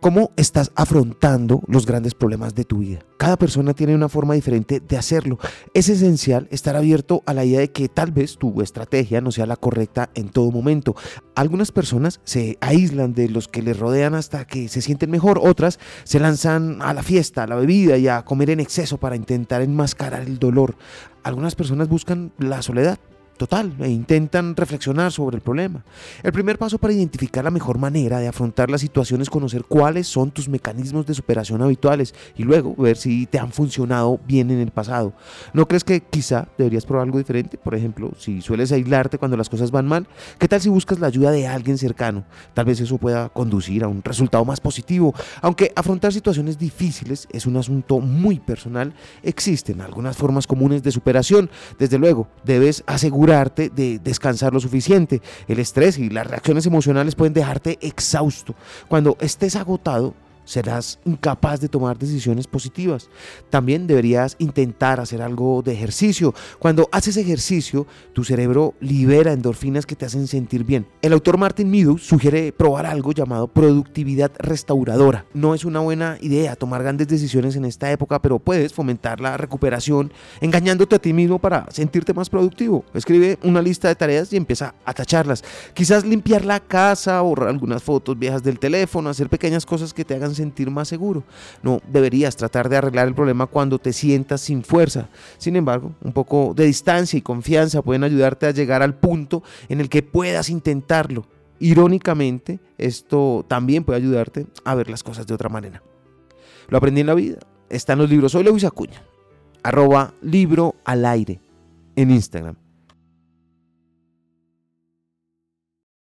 ¿Cómo estás afrontando los grandes problemas de tu vida? Cada persona tiene una forma diferente de hacerlo. Es esencial estar abierto a la idea de que tal vez tu estrategia no sea la correcta en todo momento. Algunas personas se aíslan de los que les rodean hasta que se sienten mejor, otras se lanzan a la fiesta, a la bebida y a comer en exceso para intentar enmascarar el dolor. Algunas personas buscan la soledad total e intentan reflexionar sobre el problema. El primer paso para identificar la mejor manera de afrontar la situación es conocer cuáles son tus mecanismos de superación habituales y luego ver si te han funcionado bien en el pasado. ¿No crees que quizá deberías probar algo diferente? Por ejemplo, si sueles aislarte cuando las cosas van mal, ¿qué tal si buscas la ayuda de alguien cercano? Tal vez eso pueda conducir a un resultado más positivo. Aunque afrontar situaciones difíciles es un asunto muy personal, existen algunas formas comunes de superación. Desde luego, debes asegurar de descansar lo suficiente. El estrés y las reacciones emocionales pueden dejarte exhausto. Cuando estés agotado, serás incapaz de tomar decisiones positivas. También deberías intentar hacer algo de ejercicio. Cuando haces ejercicio, tu cerebro libera endorfinas que te hacen sentir bien. El autor Martin Meadows sugiere probar algo llamado productividad restauradora. No es una buena idea tomar grandes decisiones en esta época, pero puedes fomentar la recuperación engañándote a ti mismo para sentirte más productivo. Escribe una lista de tareas y empieza a tacharlas. Quizás limpiar la casa, borrar algunas fotos viejas del teléfono, hacer pequeñas cosas que te hagan sentir más seguro. No deberías tratar de arreglar el problema cuando te sientas sin fuerza. Sin embargo, un poco de distancia y confianza pueden ayudarte a llegar al punto en el que puedas intentarlo. Irónicamente, esto también puede ayudarte a ver las cosas de otra manera. Lo aprendí en la vida. Está en los libros. Soy Luis Acuña. Arroba libro al aire en Instagram.